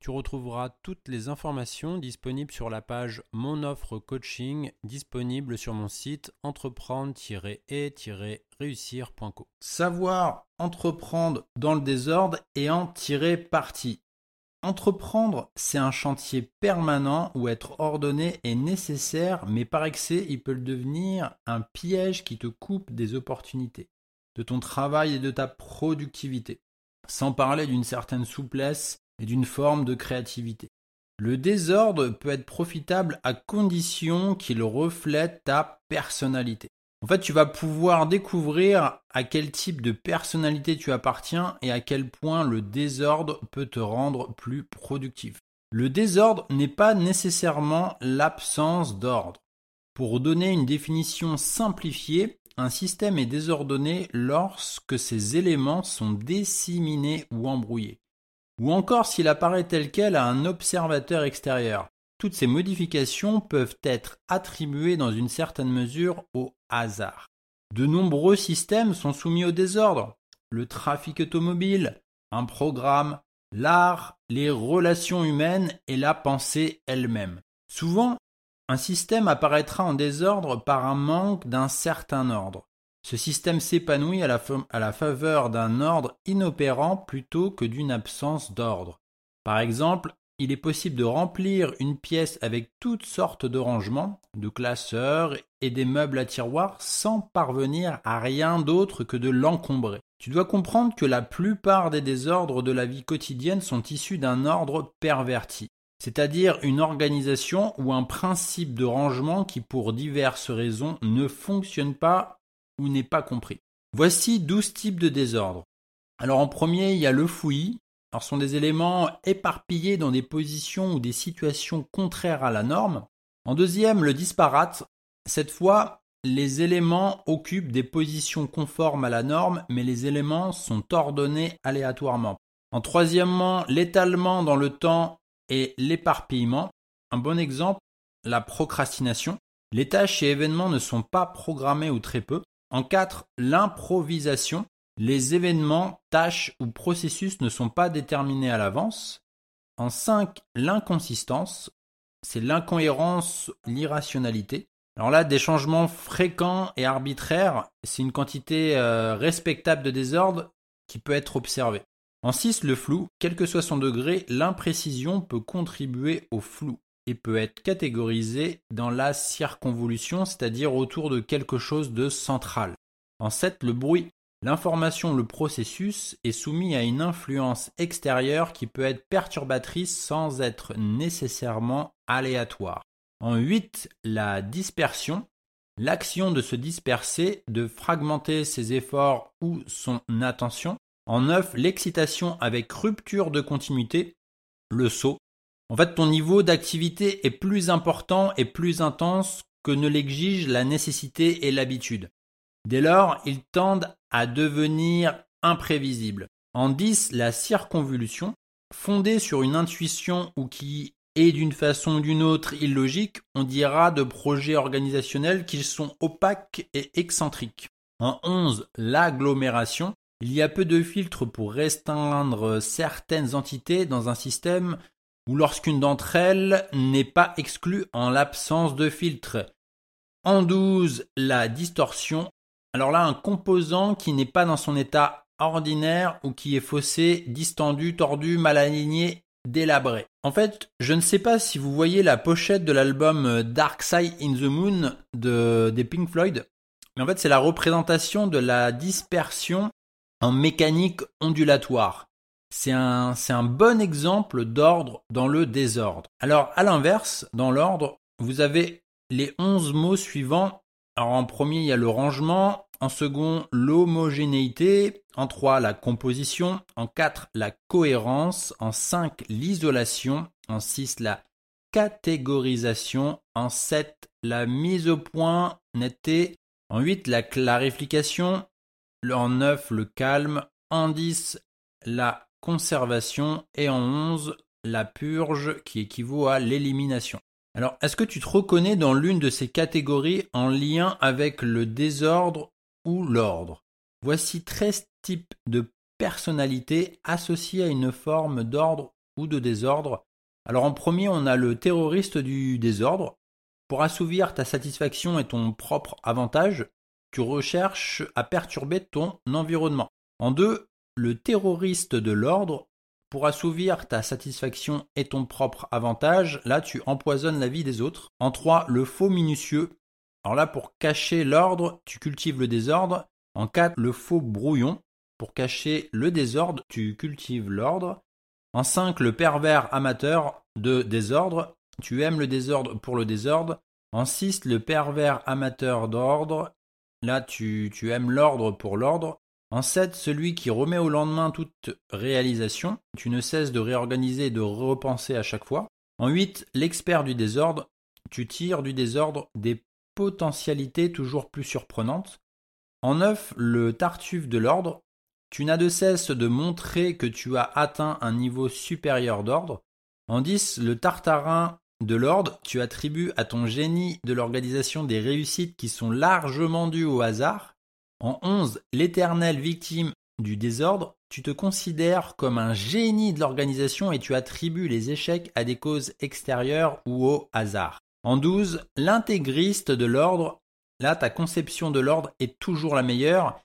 Tu retrouveras toutes les informations disponibles sur la page Mon offre coaching disponible sur mon site entreprendre-et-réussir.co. Savoir entreprendre dans le désordre et en tirer parti. Entreprendre, c'est un chantier permanent où être ordonné est nécessaire, mais par excès, il peut devenir un piège qui te coupe des opportunités, de ton travail et de ta productivité. Sans parler d'une certaine souplesse et d'une forme de créativité. Le désordre peut être profitable à condition qu'il reflète ta personnalité. En fait, tu vas pouvoir découvrir à quel type de personnalité tu appartiens et à quel point le désordre peut te rendre plus productif. Le désordre n'est pas nécessairement l'absence d'ordre. Pour donner une définition simplifiée, un système est désordonné lorsque ses éléments sont disséminés ou embrouillés ou encore s'il apparaît tel quel à un observateur extérieur. Toutes ces modifications peuvent être attribuées dans une certaine mesure au hasard. De nombreux systèmes sont soumis au désordre. Le trafic automobile, un programme, l'art, les relations humaines et la pensée elle-même. Souvent, un système apparaîtra en désordre par un manque d'un certain ordre. Ce système s'épanouit à, la faveur d'un ordre inopérant plutôt que d'une absence d'ordre. Par exemple, il est possible de remplir une pièce avec toutes sortes de rangements, de classeurs et des meubles à tiroirs sans parvenir à rien d'autre que de l'encombrer. Tu dois comprendre que la plupart des désordres de la vie quotidienne sont issus d'un ordre perverti, c'est-à-dire une organisation ou un principe de rangement qui pour diverses raisons ne fonctionne pas ou n'est pas compris. Voici douze types de désordre. Alors en premier, il y a le fouillis. Alors ce sont des éléments éparpillés dans des positions ou des situations contraires à la norme. En deuxième, le disparate. Cette fois, les éléments occupent des positions conformes à la norme, mais les éléments sont ordonnés aléatoirement. En troisièmement, l'étalement dans le temps et l'éparpillement. Un bon exemple, la procrastination. Les tâches et événements ne sont pas programmés ou très peu. En 4, l'improvisation. Les événements, tâches ou processus ne sont pas déterminés à l'avance. En 5, l'inconsistance. C'est l'incohérence, l'irrationalité. Alors là, des changements fréquents et arbitraires, c'est une quantité euh, respectable de désordre qui peut être observée. En 6, le flou. Quel que soit son degré, l'imprécision peut contribuer au flou et peut être catégorisé dans la circonvolution, c'est-à-dire autour de quelque chose de central. En 7, le bruit. L'information, le processus, est soumis à une influence extérieure qui peut être perturbatrice sans être nécessairement aléatoire. En 8, la dispersion. L'action de se disperser, de fragmenter ses efforts ou son attention. En 9, l'excitation avec rupture de continuité. Le saut, en fait, ton niveau d'activité est plus important et plus intense que ne l'exige la nécessité et l'habitude. Dès lors, ils tendent à devenir imprévisibles. En 10, la circonvolution, fondée sur une intuition ou qui est d'une façon ou d'une autre illogique, on dira de projets organisationnels qu'ils sont opaques et excentriques. En 11, l'agglomération, il y a peu de filtres pour restreindre certaines entités dans un système ou lorsqu'une d'entre elles n'est pas exclue en l'absence de filtre. En 12, la distorsion. Alors là, un composant qui n'est pas dans son état ordinaire ou qui est faussé, distendu, tordu, mal aligné, délabré. En fait, je ne sais pas si vous voyez la pochette de l'album Dark Side in the Moon de, des Pink Floyd, Mais en fait, c'est la représentation de la dispersion en mécanique ondulatoire. C'est un, bon exemple d'ordre dans le désordre. Alors, à l'inverse, dans l'ordre, vous avez les 11 mots suivants. Alors, en premier, il y a le rangement. En second, l'homogénéité. En trois, la composition. En quatre, la cohérence. En cinq, l'isolation. En six, la catégorisation. En sept, la mise au point, netteté. En huit, la clarification. En neuf, le calme. En dix, la conservation et en 11 la purge qui équivaut à l'élimination. Alors, est-ce que tu te reconnais dans l'une de ces catégories en lien avec le désordre ou l'ordre? Voici 13 types de personnalités associées à une forme d'ordre ou de désordre. Alors en premier, on a le terroriste du désordre. Pour assouvir ta satisfaction et ton propre avantage, tu recherches à perturber ton environnement. En deux, le terroriste de l'ordre, pour assouvir ta satisfaction et ton propre avantage, là tu empoisonnes la vie des autres. En 3, le faux minutieux. Alors là, pour cacher l'ordre, tu cultives le désordre. En 4, le faux brouillon. Pour cacher le désordre, tu cultives l'ordre. En 5, le pervers amateur de désordre. Tu aimes le désordre pour le désordre. En 6, le pervers amateur d'ordre. Là, tu, tu aimes l'ordre pour l'ordre. En 7, celui qui remet au lendemain toute réalisation, tu ne cesses de réorganiser et de repenser à chaque fois. En 8, l'expert du désordre, tu tires du désordre des potentialités toujours plus surprenantes. En 9, le tartuffe de l'ordre, tu n'as de cesse de montrer que tu as atteint un niveau supérieur d'ordre. En 10, le tartarin de l'ordre, tu attribues à ton génie de l'organisation des réussites qui sont largement dues au hasard. En 11, l'éternelle victime du désordre, tu te considères comme un génie de l'organisation et tu attribues les échecs à des causes extérieures ou au hasard. En 12, l'intégriste de l'ordre, là ta conception de l'ordre est toujours la meilleure.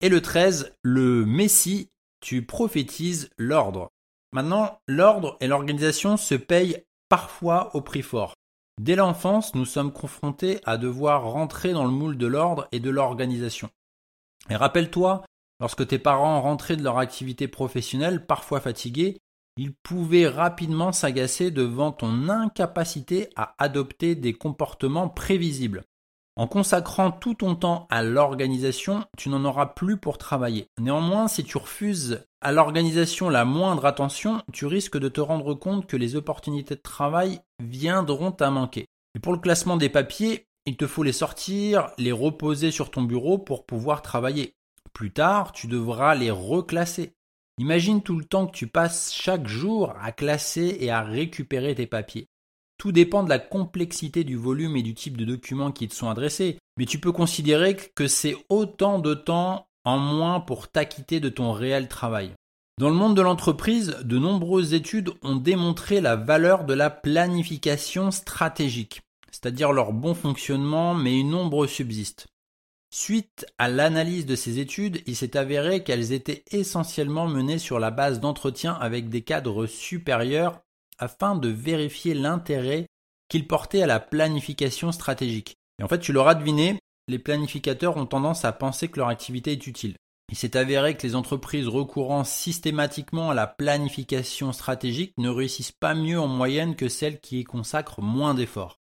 Et le 13, le messie, tu prophétises l'ordre. Maintenant, l'ordre et l'organisation se payent parfois au prix fort. Dès l'enfance, nous sommes confrontés à devoir rentrer dans le moule de l'ordre et de l'organisation. Et rappelle-toi, lorsque tes parents rentraient de leur activité professionnelle, parfois fatigués, ils pouvaient rapidement s'agacer devant ton incapacité à adopter des comportements prévisibles. En consacrant tout ton temps à l'organisation, tu n'en auras plus pour travailler. Néanmoins, si tu refuses à l'organisation la moindre attention, tu risques de te rendre compte que les opportunités de travail viendront à manquer. Et pour le classement des papiers, il te faut les sortir, les reposer sur ton bureau pour pouvoir travailler. Plus tard, tu devras les reclasser. Imagine tout le temps que tu passes chaque jour à classer et à récupérer tes papiers. Tout dépend de la complexité du volume et du type de documents qui te sont adressés, mais tu peux considérer que c'est autant de temps en moins pour t'acquitter de ton réel travail. Dans le monde de l'entreprise, de nombreuses études ont démontré la valeur de la planification stratégique c'est-à-dire leur bon fonctionnement, mais une ombre subsiste. Suite à l'analyse de ces études, il s'est avéré qu'elles étaient essentiellement menées sur la base d'entretiens avec des cadres supérieurs afin de vérifier l'intérêt qu'ils portaient à la planification stratégique. Et en fait, tu l'auras deviné, les planificateurs ont tendance à penser que leur activité est utile. Il s'est avéré que les entreprises recourant systématiquement à la planification stratégique ne réussissent pas mieux en moyenne que celles qui y consacrent moins d'efforts.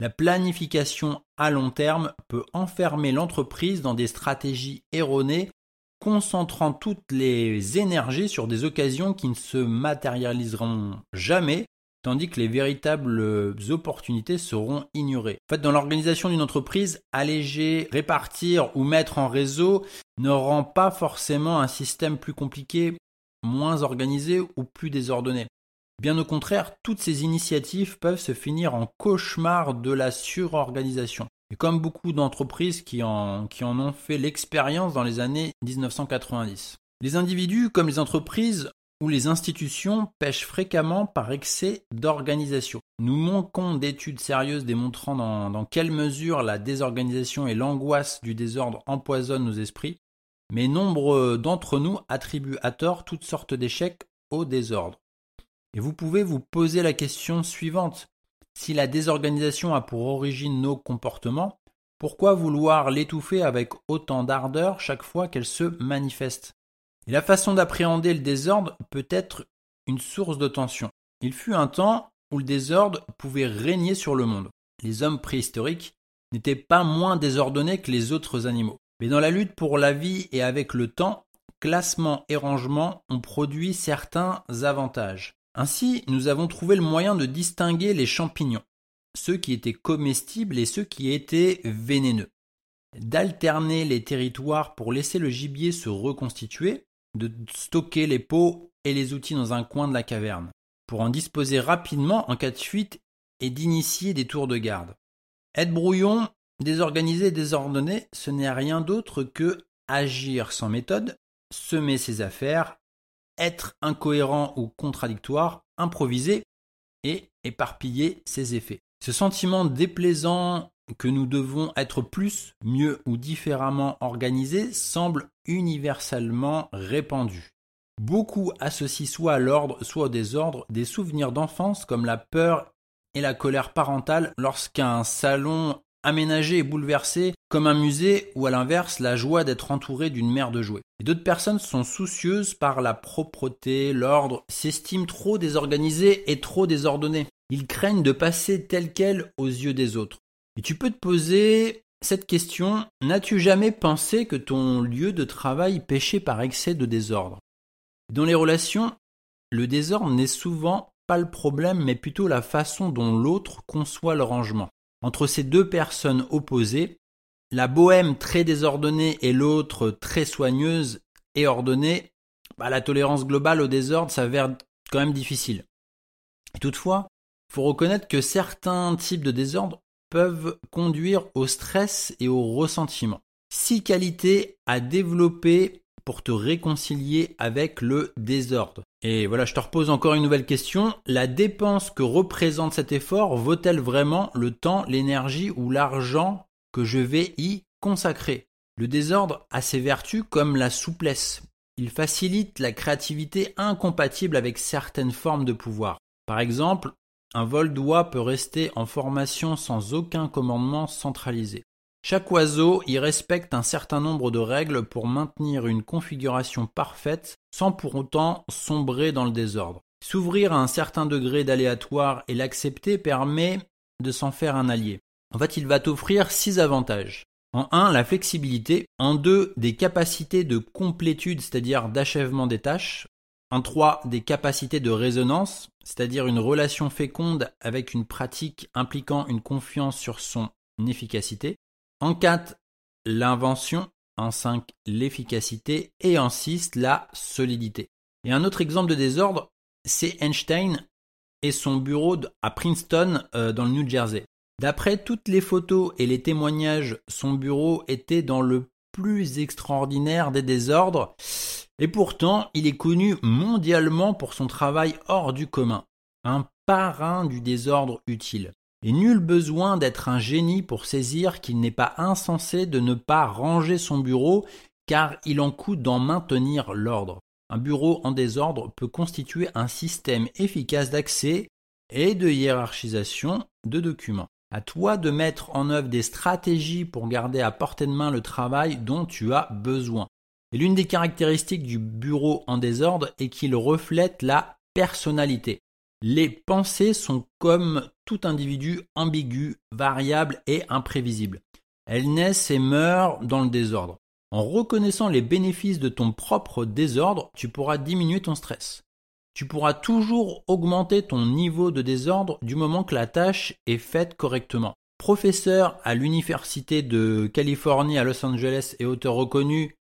La planification à long terme peut enfermer l'entreprise dans des stratégies erronées, concentrant toutes les énergies sur des occasions qui ne se matérialiseront jamais, tandis que les véritables opportunités seront ignorées. En fait, dans l'organisation d'une entreprise, alléger, répartir ou mettre en réseau ne rend pas forcément un système plus compliqué, moins organisé ou plus désordonné. Bien au contraire, toutes ces initiatives peuvent se finir en cauchemar de la surorganisation. Et comme beaucoup d'entreprises qui en, ont fait l'expérience dans les années 1990. Les individus comme les entreprises ou les institutions pêchent fréquemment par excès d'organisation. Nous manquons d'études sérieuses démontrant dans, quelle mesure la désorganisation et l'angoisse du désordre empoisonnent nos esprits, mais nombre d'entre nous attribuent à tort toutes sortes d'échecs au désordre. Et vous pouvez vous poser la question suivante. Si la désorganisation a pour origine nos comportements, Pourquoi vouloir l'étouffer avec autant d'ardeur chaque fois qu'elle se manifeste? Et la façon d'appréhender le désordre peut être une source de tension. Il fut un temps où le désordre pouvait régner sur le monde. Les hommes préhistoriques n'étaient pas moins désordonnés que les autres animaux. Mais dans la lutte pour la vie et avec le temps, classement et rangement ont produit certains avantages. Ainsi, nous avons trouvé le moyen de distinguer les champignons, ceux qui étaient comestibles et ceux qui étaient vénéneux, d'alterner les territoires pour laisser le gibier se reconstituer, de stocker les pots et les outils dans un coin de la caverne, pour en disposer rapidement en cas de fuite et d'initier des tours de garde. Être brouillon, désorganisé et désordonné, ce n'est rien d'autre que agir sans méthode, semer ses affaires, être incohérent ou contradictoire, improviser et éparpiller ses effets. Ce sentiment déplaisant que nous devons être plus, mieux ou différemment organisés semble universellement répandu. Beaucoup associent soit à l'ordre, soit au désordre des souvenirs d'enfance comme la peur et la colère parentale lorsqu'un salon aménagé et bouleversé comme un musée ou à l'inverse la joie d'être entouré d'une mer de jouets. d'autres personnes sont soucieuses par la propreté, l'ordre, s'estiment trop désorganisées et trop désordonnées. Ils craignent de passer tel quel aux yeux des autres. Et tu peux te poser cette question, n'as-tu jamais pensé que ton lieu de travail péchait par excès de désordre? Dans les relations, le désordre n'est souvent pas le problème, mais plutôt la façon dont l'autre conçoit le rangement. Entre ces deux personnes opposées, la bohème très désordonnée et l'autre très soigneuse et ordonnée, bah, la tolérance globale au désordre s'avère quand même difficile. toutefois, il faut reconnaître que certains types de désordre peuvent conduire au stress et au ressentiment. Six qualités à développer pour te réconcilier avec le désordre. Et voilà, je te repose encore une nouvelle question. La dépense que représente cet effort vaut-elle vraiment le temps, l'énergie ou l'argent que je vais y consacrer? Le désordre a ses vertus comme la souplesse. Il facilite la créativité incompatible avec certaines formes de pouvoir. Par exemple, un vol d'oie peut rester en formation sans aucun commandement centralisé. Chaque oiseau y respecte un certain nombre de règles pour maintenir une configuration parfaite sans pour autant sombrer dans le désordre. S'ouvrir à un certain degré d'aléatoire et l'accepter permet de s'en faire un allié. En fait, il va t'offrir six avantages. En un, la flexibilité. En deux, des capacités de complétude, c'est-à-dire d'achèvement des tâches. En trois, des capacités de résonance, c'est-à-dire une relation féconde avec une pratique impliquant une confiance sur son efficacité. En 4, l'invention. En 5, l'efficacité. Et en 6, la solidité. Et un autre exemple de désordre, c'est Einstein et son bureau à Princeton euh, dans le New Jersey. D'après toutes les photos et les témoignages, son bureau était dans le plus extraordinaire des désordres, et pourtant il est connu mondialement pour son travail hors du commun, un parrain du désordre utile. Et nul besoin d'être un génie pour saisir qu'il n'est pas insensé de ne pas ranger son bureau, car il en coûte d'en maintenir l'ordre. Un bureau en désordre peut constituer un système efficace d'accès et de hiérarchisation de documents. À toi de mettre en œuvre des stratégies pour garder à portée de main le travail dont tu as besoin. Et l'une des caractéristiques du bureau en désordre est qu'il reflète la personnalité. Les pensées sont comme tout individu ambigu, variable et imprévisible. Elles naissent et meurent dans le désordre. En reconnaissant les bénéfices de ton propre désordre, tu pourras diminuer ton stress. Tu pourras toujours augmenter ton niveau de désordre du moment que la tâche est faite correctement. Professeur à l'Université de Californie à Los Angeles et auteur reconnu,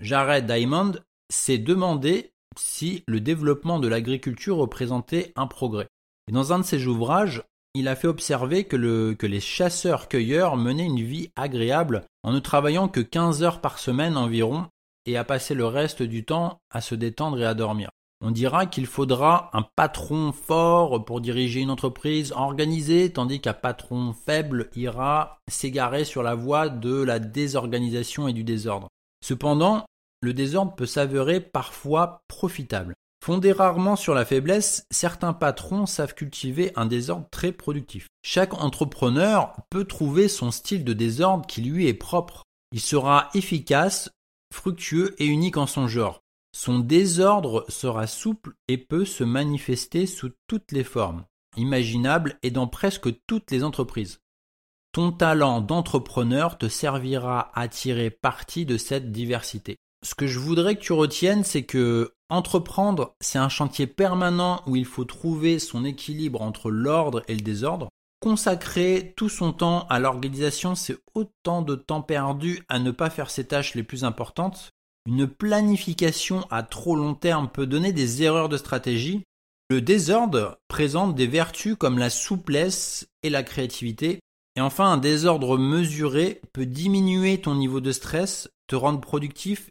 Jared Diamond s'est demandé si le développement de l'agriculture représentait un progrès. Dans un de ses ouvrages, il a fait observer que, les chasseurs-cueilleurs menaient une vie agréable en ne travaillant que 15 heures par semaine environ et à passer le reste du temps à se détendre et à dormir. On dira qu'il faudra un patron fort pour diriger une entreprise organisée, tandis qu'un patron faible ira s'égarer sur la voie de la désorganisation et du désordre. Cependant, le désordre peut s'avérer parfois profitable. Fondé rarement sur la faiblesse, certains patrons savent cultiver un désordre très productif. Chaque entrepreneur peut trouver son style de désordre qui lui est propre. Il sera efficace, fructueux et unique en son genre. Son désordre sera souple et peut se manifester sous toutes les formes, imaginables et dans presque toutes les entreprises. Ton talent d'entrepreneur te servira à tirer parti de cette diversité. Ce que je voudrais que tu retiennes, c'est que entreprendre, c'est un chantier permanent où il faut trouver son équilibre entre l'ordre et le désordre. Consacrer tout son temps à l'organisation, c'est autant de temps perdu à ne pas faire ses tâches les plus importantes. Une planification à trop long terme peut donner des erreurs de stratégie. Le désordre présente des vertus comme la souplesse et la créativité. Et enfin, un désordre mesuré peut diminuer ton niveau de stress, te rendre productif